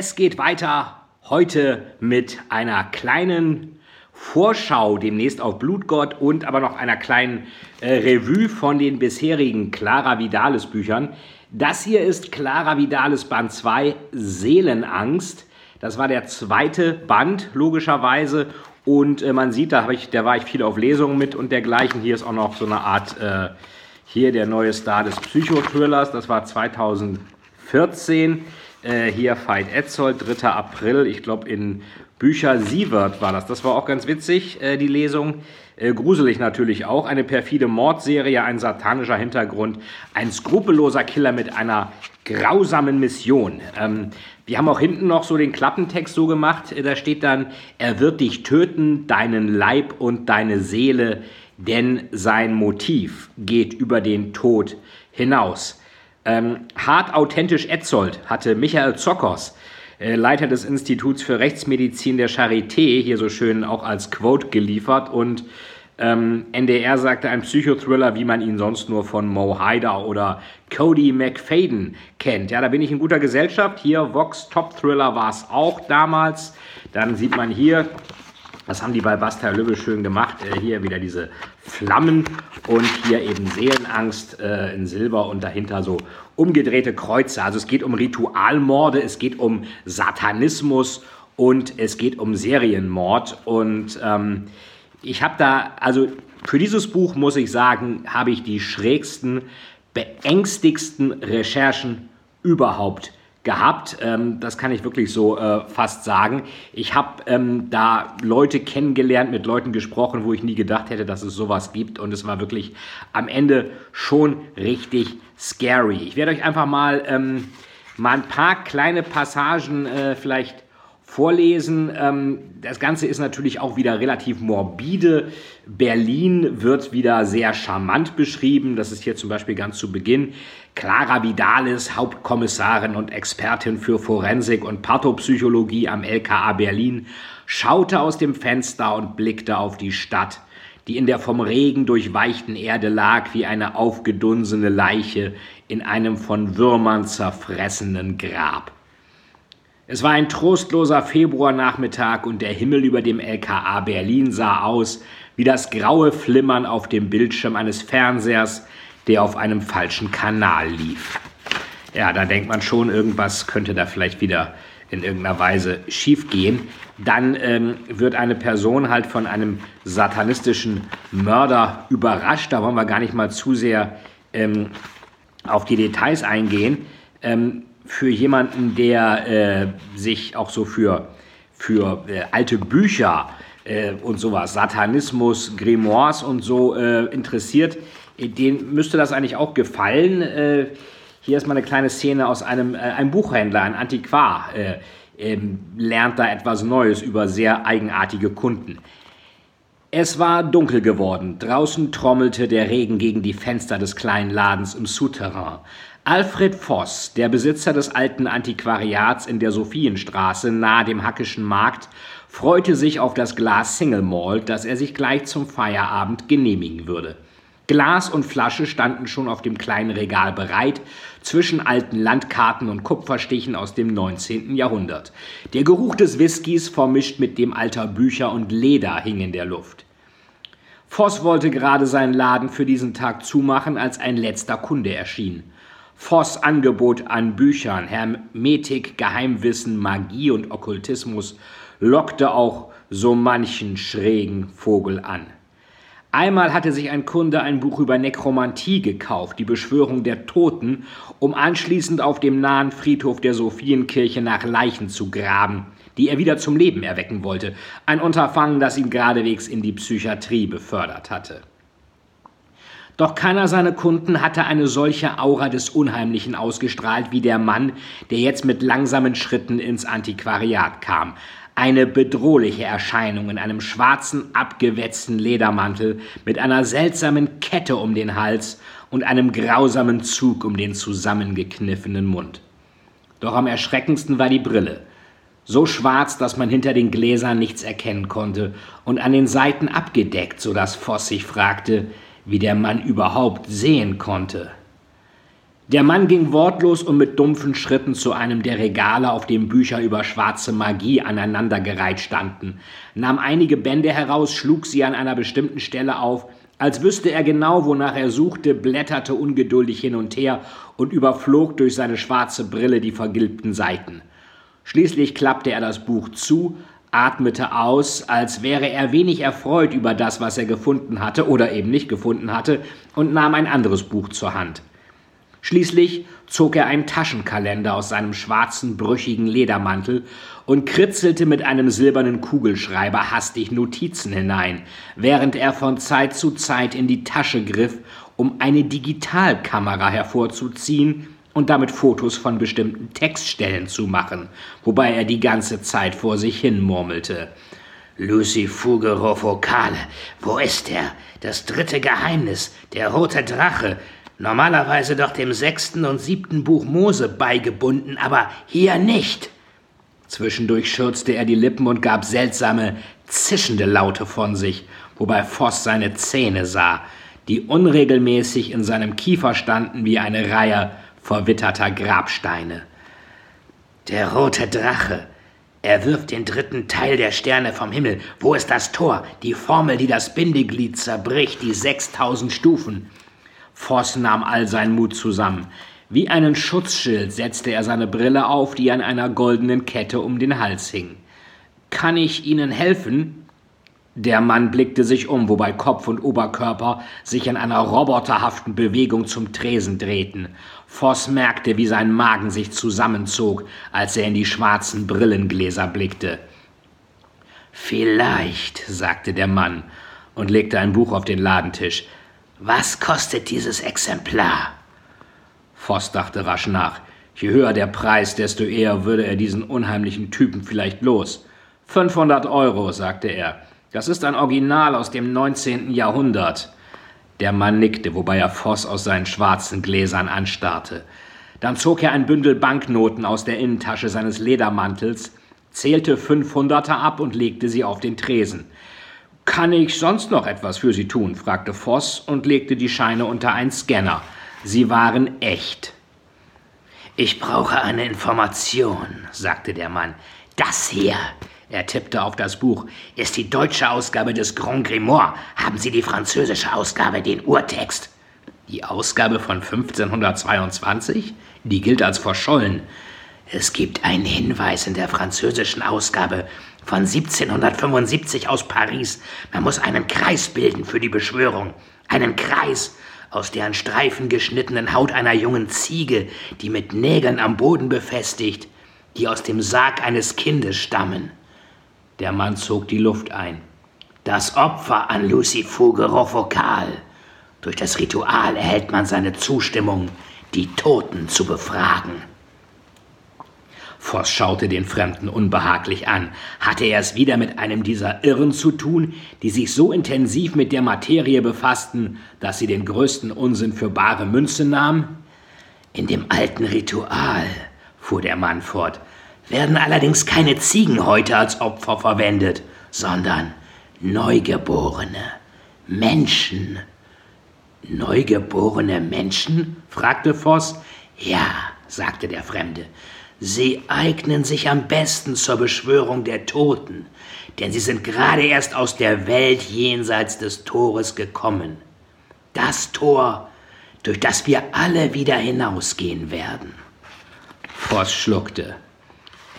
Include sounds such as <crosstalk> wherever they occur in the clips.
Es geht weiter heute mit einer kleinen Vorschau demnächst auf Blutgott und aber noch einer kleinen äh, Revue von den bisherigen Clara Vidales Büchern. Das hier ist Clara Vidales Band 2 Seelenangst. Das war der zweite Band, logischerweise. Und äh, man sieht, da, ich, da war ich viel auf Lesungen mit und dergleichen. Hier ist auch noch so eine Art, äh, hier der neue Star des Psychothrillers. Das war 2014. Äh, hier Veit Etzold, 3. April, ich glaube in Bücher Sievert war das. Das war auch ganz witzig, äh, die Lesung. Äh, gruselig natürlich auch. Eine perfide Mordserie, ein satanischer Hintergrund, ein skrupelloser Killer mit einer grausamen Mission. Ähm, wir haben auch hinten noch so den Klappentext so gemacht. Äh, da steht dann, er wird dich töten, deinen Leib und deine Seele, denn sein Motiv geht über den Tod hinaus. Ähm, hart authentisch Etzold hatte Michael Zockers, äh, Leiter des Instituts für Rechtsmedizin der Charité, hier so schön auch als Quote geliefert. Und ähm, NDR sagte ein Psychothriller, wie man ihn sonst nur von Mo Haider oder Cody McFadden kennt. Ja, da bin ich in guter Gesellschaft. Hier Vox Top Thriller war es auch damals. Dann sieht man hier das haben die bei Basta Lübbe schön gemacht. Äh, hier wieder diese Flammen und hier eben Seelenangst äh, in Silber und dahinter so umgedrehte Kreuze. Also es geht um Ritualmorde, es geht um Satanismus und es geht um Serienmord. Und ähm, ich habe da, also für dieses Buch muss ich sagen, habe ich die schrägsten, beängstigsten Recherchen überhaupt gehabt. Ähm, das kann ich wirklich so äh, fast sagen. Ich habe ähm, da Leute kennengelernt, mit Leuten gesprochen, wo ich nie gedacht hätte, dass es sowas gibt. Und es war wirklich am Ende schon richtig scary. Ich werde euch einfach mal, ähm, mal ein paar kleine Passagen äh, vielleicht vorlesen. Ähm, das Ganze ist natürlich auch wieder relativ morbide. Berlin wird wieder sehr charmant beschrieben. Das ist hier zum Beispiel ganz zu Beginn. Clara Vidalis, Hauptkommissarin und Expertin für Forensik und Pathopsychologie am LKA Berlin, schaute aus dem Fenster und blickte auf die Stadt, die in der vom Regen durchweichten Erde lag wie eine aufgedunsene Leiche in einem von Würmern zerfressenen Grab. Es war ein trostloser Februarnachmittag und der Himmel über dem LKA Berlin sah aus wie das graue Flimmern auf dem Bildschirm eines Fernsehers, der auf einem falschen Kanal lief. Ja, da denkt man schon, irgendwas könnte da vielleicht wieder in irgendeiner Weise schiefgehen. Dann ähm, wird eine Person halt von einem satanistischen Mörder überrascht. Da wollen wir gar nicht mal zu sehr ähm, auf die Details eingehen. Ähm, für jemanden, der äh, sich auch so für, für äh, alte Bücher äh, und sowas, Satanismus, Grimoires und so äh, interessiert, äh, den müsste das eigentlich auch gefallen. Äh, hier ist mal eine kleine Szene aus einem, einem Buchhändler, ein Antiquar, ähm, lernt da etwas Neues über sehr eigenartige Kunden. Es war dunkel geworden. Draußen trommelte der Regen gegen die Fenster des kleinen Ladens im Souterrain. Alfred Voss, der Besitzer des alten Antiquariats in der Sophienstraße nahe dem Hackischen Markt, freute sich auf das Glas Single Malt, das er sich gleich zum Feierabend genehmigen würde. Glas und Flasche standen schon auf dem kleinen Regal bereit, zwischen alten Landkarten und Kupferstichen aus dem 19. Jahrhundert. Der Geruch des Whiskys vermischt mit dem alter Bücher und Leder hing in der Luft. Voss wollte gerade seinen Laden für diesen Tag zumachen, als ein letzter Kunde erschien. Voss Angebot an Büchern, Hermetik, Geheimwissen, Magie und Okkultismus lockte auch so manchen schrägen Vogel an. Einmal hatte sich ein Kunde ein Buch über Nekromantie gekauft, die Beschwörung der Toten, um anschließend auf dem nahen Friedhof der Sophienkirche nach Leichen zu graben, die er wieder zum Leben erwecken wollte, ein Unterfangen, das ihn geradewegs in die Psychiatrie befördert hatte. Doch keiner seiner Kunden hatte eine solche Aura des Unheimlichen ausgestrahlt wie der Mann, der jetzt mit langsamen Schritten ins Antiquariat kam. Eine bedrohliche Erscheinung in einem schwarzen, abgewetzten Ledermantel mit einer seltsamen Kette um den Hals und einem grausamen Zug um den zusammengekniffenen Mund. Doch am erschreckendsten war die Brille. So schwarz, dass man hinter den Gläsern nichts erkennen konnte und an den Seiten abgedeckt, so dass Voss sich fragte, wie der Mann überhaupt sehen konnte. Der Mann ging wortlos und mit dumpfen Schritten zu einem der Regale, auf dem Bücher über schwarze Magie aneinandergereiht standen, nahm einige Bände heraus, schlug sie an einer bestimmten Stelle auf, als wüsste er genau, wonach er suchte, blätterte ungeduldig hin und her und überflog durch seine schwarze Brille die vergilbten Seiten. Schließlich klappte er das Buch zu, atmete aus, als wäre er wenig erfreut über das, was er gefunden hatte oder eben nicht gefunden hatte, und nahm ein anderes Buch zur Hand. Schließlich zog er einen Taschenkalender aus seinem schwarzen, brüchigen Ledermantel und kritzelte mit einem silbernen Kugelschreiber hastig Notizen hinein, während er von Zeit zu Zeit in die Tasche griff, um eine Digitalkamera hervorzuziehen und damit Fotos von bestimmten Textstellen zu machen, wobei er die ganze Zeit vor sich hin murmelte. Lucifugero Vocale, wo ist er? Das dritte Geheimnis, der rote Drache. Normalerweise doch dem sechsten und siebten Buch Mose beigebunden, aber hier nicht. Zwischendurch schürzte er die Lippen und gab seltsame, zischende Laute von sich, wobei Voss seine Zähne sah, die unregelmäßig in seinem Kiefer standen wie eine Reihe verwitterter Grabsteine. Der rote Drache. Er wirft den dritten Teil der Sterne vom Himmel. Wo ist das Tor? Die Formel, die das Bindeglied zerbricht, die 6000 Stufen. Voss nahm all seinen Mut zusammen. Wie einen Schutzschild setzte er seine Brille auf, die an einer goldenen Kette um den Hals hing. Kann ich Ihnen helfen? Der Mann blickte sich um, wobei Kopf und Oberkörper sich in einer roboterhaften Bewegung zum Tresen drehten. Voss merkte, wie sein Magen sich zusammenzog, als er in die schwarzen Brillengläser blickte. Vielleicht, sagte der Mann und legte ein Buch auf den Ladentisch. Was kostet dieses Exemplar? Voss dachte rasch nach. Je höher der Preis, desto eher würde er diesen unheimlichen Typen vielleicht los. 500 Euro, sagte er. Das ist ein Original aus dem 19. Jahrhundert. Der Mann nickte, wobei er Voss aus seinen schwarzen Gläsern anstarrte. Dann zog er ein Bündel Banknoten aus der Innentasche seines Ledermantels, zählte 500er ab und legte sie auf den Tresen. Kann ich sonst noch etwas für Sie tun? fragte Voss und legte die Scheine unter einen Scanner. Sie waren echt. Ich brauche eine Information, sagte der Mann. Das hier, er tippte auf das Buch. Ist die deutsche Ausgabe des Grand Grimoire. Haben Sie die französische Ausgabe, den Urtext? Die Ausgabe von 1522? Die gilt als verschollen. Es gibt einen Hinweis in der französischen Ausgabe von 1775 aus Paris. Man muss einen Kreis bilden für die Beschwörung. Einen Kreis aus der an Streifen geschnittenen Haut einer jungen Ziege, die mit Nägeln am Boden befestigt, die aus dem Sarg eines Kindes stammen. Der Mann zog die Luft ein. Das Opfer an Lucifugero Vokal. Durch das Ritual erhält man seine Zustimmung, die Toten zu befragen. Voss schaute den Fremden unbehaglich an. Hatte er es wieder mit einem dieser Irren zu tun, die sich so intensiv mit der Materie befassten, dass sie den größten Unsinn für bare Münze nahmen? In dem alten Ritual, fuhr der Mann fort, werden allerdings keine Ziegen heute als Opfer verwendet, sondern Neugeborene, Menschen. Neugeborene Menschen? fragte Voss. Ja, sagte der Fremde. Sie eignen sich am besten zur Beschwörung der Toten, denn sie sind gerade erst aus der Welt jenseits des Tores gekommen. Das Tor, durch das wir alle wieder hinausgehen werden. Voss schluckte.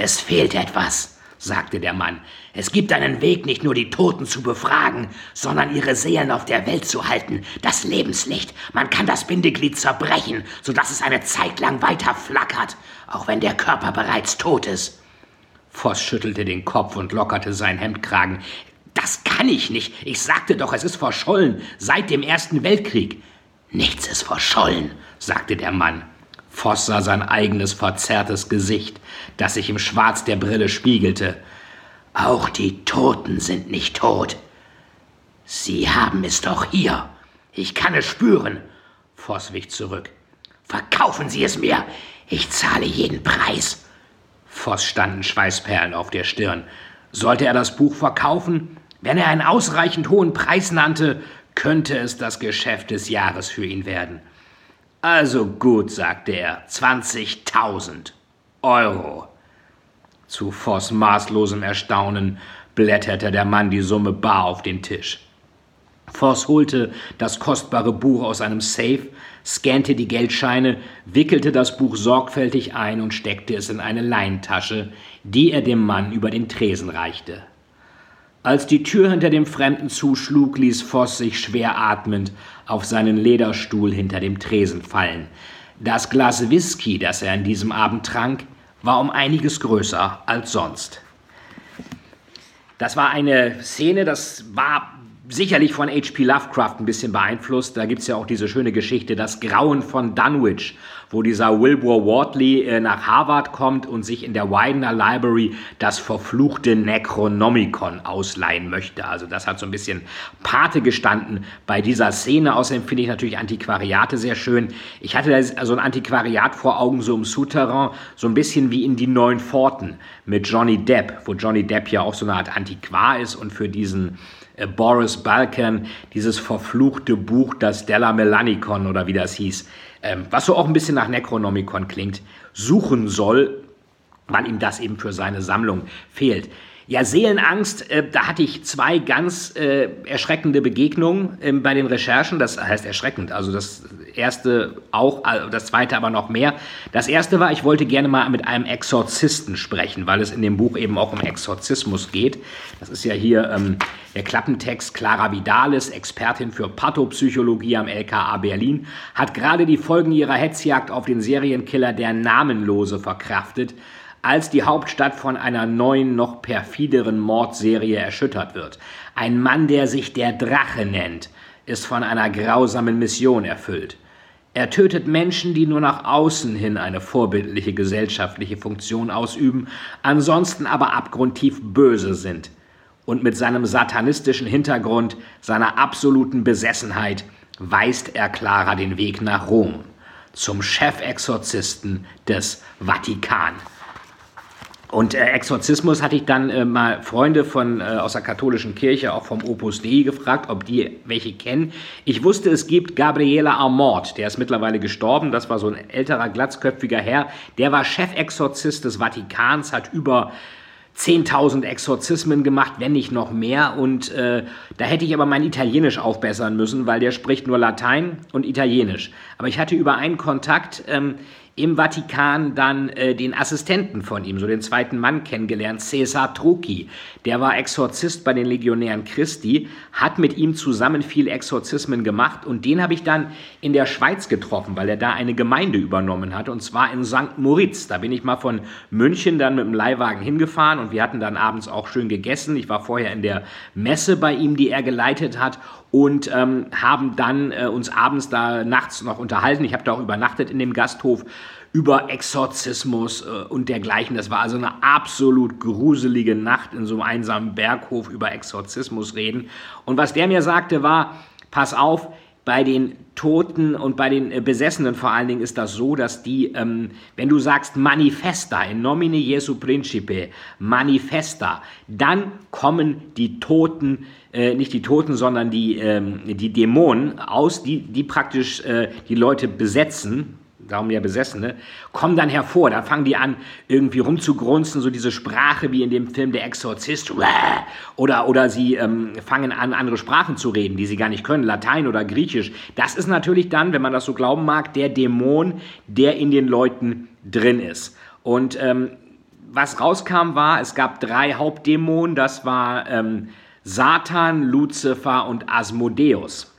Es fehlt etwas, sagte der Mann. Es gibt einen Weg, nicht nur die Toten zu befragen, sondern ihre Seelen auf der Welt zu halten. Das Lebenslicht. Man kann das Bindeglied zerbrechen, sodass es eine Zeit lang weiter flackert, auch wenn der Körper bereits tot ist. Voss schüttelte den Kopf und lockerte seinen Hemdkragen. Das kann ich nicht. Ich sagte doch, es ist verschollen, seit dem Ersten Weltkrieg. Nichts ist verschollen, sagte der Mann. Voss sah sein eigenes verzerrtes Gesicht, das sich im Schwarz der Brille spiegelte. Auch die Toten sind nicht tot. Sie haben es doch hier. Ich kann es spüren. Voss wich zurück. Verkaufen Sie es mir. Ich zahle jeden Preis. Voss standen Schweißperlen auf der Stirn. Sollte er das Buch verkaufen? Wenn er einen ausreichend hohen Preis nannte, könnte es das Geschäft des Jahres für ihn werden. Also gut, sagte er, 20.000 Euro. Zu Voss maßlosem Erstaunen blätterte der Mann die Summe bar auf den Tisch. Voss holte das kostbare Buch aus einem Safe, scannte die Geldscheine, wickelte das Buch sorgfältig ein und steckte es in eine Leintasche, die er dem Mann über den Tresen reichte. Als die Tür hinter dem Fremden zuschlug, ließ Voss sich schwer atmend auf seinen Lederstuhl hinter dem Tresen fallen. Das Glas Whisky, das er an diesem Abend trank, war um einiges größer als sonst. Das war eine Szene, das war sicherlich von H.P. Lovecraft ein bisschen beeinflusst. Da gibt es ja auch diese schöne Geschichte, das Grauen von Dunwich, wo dieser Wilbur Wardley äh, nach Harvard kommt und sich in der Widener Library das verfluchte Necronomicon ausleihen möchte. Also das hat so ein bisschen Pate gestanden bei dieser Szene. Außerdem finde ich natürlich Antiquariate sehr schön. Ich hatte da so ein Antiquariat vor Augen, so im Souterrain, so ein bisschen wie in die Neuen Pforten mit Johnny Depp, wo Johnny Depp ja auch so eine Art Antiquar ist und für diesen Boris Balkan, dieses verfluchte Buch, das Della Melanicon oder wie das hieß, ähm, was so auch ein bisschen nach Necronomicon klingt, suchen soll, weil ihm das eben für seine Sammlung fehlt. Ja, Seelenangst, äh, da hatte ich zwei ganz äh, erschreckende Begegnungen äh, bei den Recherchen. Das heißt erschreckend. Also das erste auch, äh, das zweite aber noch mehr. Das erste war, ich wollte gerne mal mit einem Exorzisten sprechen, weil es in dem Buch eben auch um Exorzismus geht. Das ist ja hier ähm, der Klappentext. Clara Vidalis, Expertin für Pathopsychologie am LKA Berlin, hat gerade die Folgen ihrer Hetzjagd auf den Serienkiller Der Namenlose verkraftet als die Hauptstadt von einer neuen, noch perfideren Mordserie erschüttert wird. Ein Mann, der sich der Drache nennt, ist von einer grausamen Mission erfüllt. Er tötet Menschen, die nur nach außen hin eine vorbildliche gesellschaftliche Funktion ausüben, ansonsten aber abgrundtief böse sind. Und mit seinem satanistischen Hintergrund, seiner absoluten Besessenheit, weist er Clara den Weg nach Rom, zum Chefexorzisten des Vatikan. Und äh, Exorzismus hatte ich dann äh, mal Freunde von, äh, aus der katholischen Kirche, auch vom Opus Dei, gefragt, ob die welche kennen. Ich wusste, es gibt Gabriela Armort, der ist mittlerweile gestorben. Das war so ein älterer, glatzköpfiger Herr. Der war Chefexorzist des Vatikans, hat über 10.000 Exorzismen gemacht, wenn nicht noch mehr. Und äh, da hätte ich aber mein Italienisch aufbessern müssen, weil der spricht nur Latein und Italienisch. Aber ich hatte über einen Kontakt, ähm, im Vatikan dann äh, den Assistenten von ihm, so den zweiten Mann kennengelernt, Cesar Trucchi. Der war Exorzist bei den Legionären Christi, hat mit ihm zusammen viele Exorzismen gemacht und den habe ich dann in der Schweiz getroffen, weil er da eine Gemeinde übernommen hat und zwar in St. Moritz. Da bin ich mal von München dann mit dem Leihwagen hingefahren und wir hatten dann abends auch schön gegessen. Ich war vorher in der Messe bei ihm, die er geleitet hat und ähm, haben dann äh, uns abends da nachts noch unterhalten. Ich habe da auch übernachtet in dem Gasthof über Exorzismus äh, und dergleichen. Das war also eine absolut gruselige Nacht in so einem einsamen Berghof über Exorzismus reden. Und was der mir sagte war, pass auf, bei den Toten und bei den äh, Besessenen vor allen Dingen ist das so, dass die, ähm, wenn du sagst Manifesta, in nomine Jesu Principe, Manifesta, dann kommen die Toten, äh, nicht die Toten, sondern die, ähm, die Dämonen aus, die, die praktisch äh, die Leute besetzen, darum ja Besessene, kommen dann hervor. Da fangen die an, irgendwie rumzugrunzen, so diese Sprache wie in dem Film Der Exorzist. <laughs> Oder, oder sie ähm, fangen an, andere Sprachen zu reden, die sie gar nicht können, Latein oder Griechisch. Das ist natürlich dann, wenn man das so glauben mag, der Dämon, der in den Leuten drin ist. Und ähm, was rauskam war, es gab drei Hauptdämonen, das war ähm, Satan, Luzifer und Asmodeus.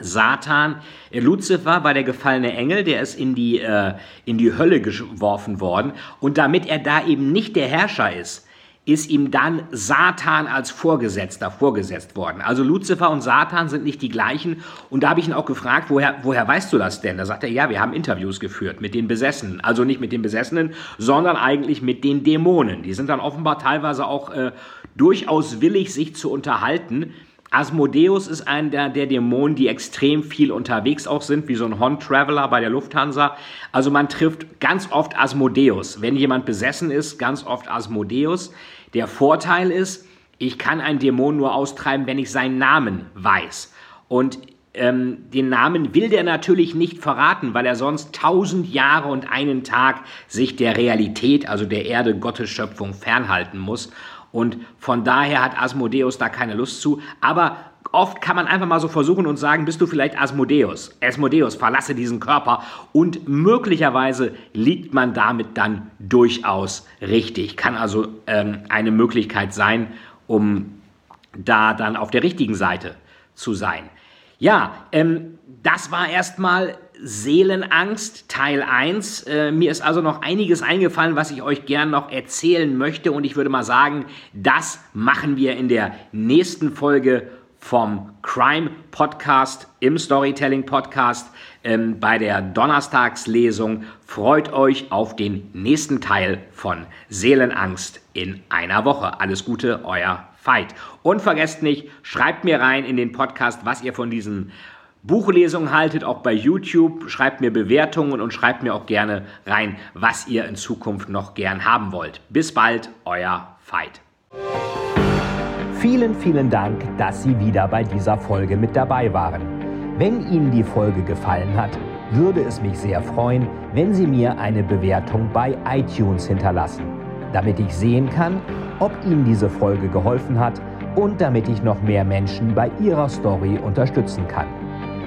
Satan, äh, Luzifer war der gefallene Engel, der ist in die, äh, in die Hölle geworfen worden. Und damit er da eben nicht der Herrscher ist, ist ihm dann Satan als Vorgesetzter vorgesetzt worden. Also Luzifer und Satan sind nicht die gleichen. Und da habe ich ihn auch gefragt, woher, woher weißt du das denn? Da sagt er, ja, wir haben Interviews geführt mit den Besessenen. Also nicht mit den Besessenen, sondern eigentlich mit den Dämonen. Die sind dann offenbar teilweise auch äh, durchaus willig, sich zu unterhalten. Asmodeus ist einer der Dämonen, die extrem viel unterwegs auch sind, wie so ein Hon-Traveler bei der Lufthansa. Also man trifft ganz oft Asmodeus. Wenn jemand besessen ist, ganz oft Asmodeus. Der Vorteil ist, ich kann einen Dämon nur austreiben, wenn ich seinen Namen weiß. Und ähm, den Namen will der natürlich nicht verraten, weil er sonst tausend Jahre und einen Tag sich der Realität, also der Erde, Gottes Schöpfung fernhalten muss. Und von daher hat Asmodeus da keine Lust zu. Aber oft kann man einfach mal so versuchen und sagen, bist du vielleicht Asmodeus? Asmodeus, verlasse diesen Körper. Und möglicherweise liegt man damit dann durchaus richtig. Kann also ähm, eine Möglichkeit sein, um da dann auf der richtigen Seite zu sein. Ja, ähm, das war erstmal Seelenangst Teil 1. Äh, mir ist also noch einiges eingefallen, was ich euch gern noch erzählen möchte und ich würde mal sagen, das machen wir in der nächsten Folge vom Crime Podcast im Storytelling Podcast ähm, bei der Donnerstagslesung. Freut euch auf den nächsten Teil von Seelenangst in einer Woche. Alles Gute, euer Veit. Und vergesst nicht, schreibt mir rein in den Podcast, was ihr von diesen Buchlesungen haltet, auch bei YouTube. Schreibt mir Bewertungen und schreibt mir auch gerne rein, was ihr in Zukunft noch gern haben wollt. Bis bald, euer Veit. Vielen, vielen Dank, dass Sie wieder bei dieser Folge mit dabei waren. Wenn Ihnen die Folge gefallen hat, würde es mich sehr freuen, wenn Sie mir eine Bewertung bei iTunes hinterlassen, damit ich sehen kann, ob Ihnen diese Folge geholfen hat und damit ich noch mehr Menschen bei ihrer Story unterstützen kann.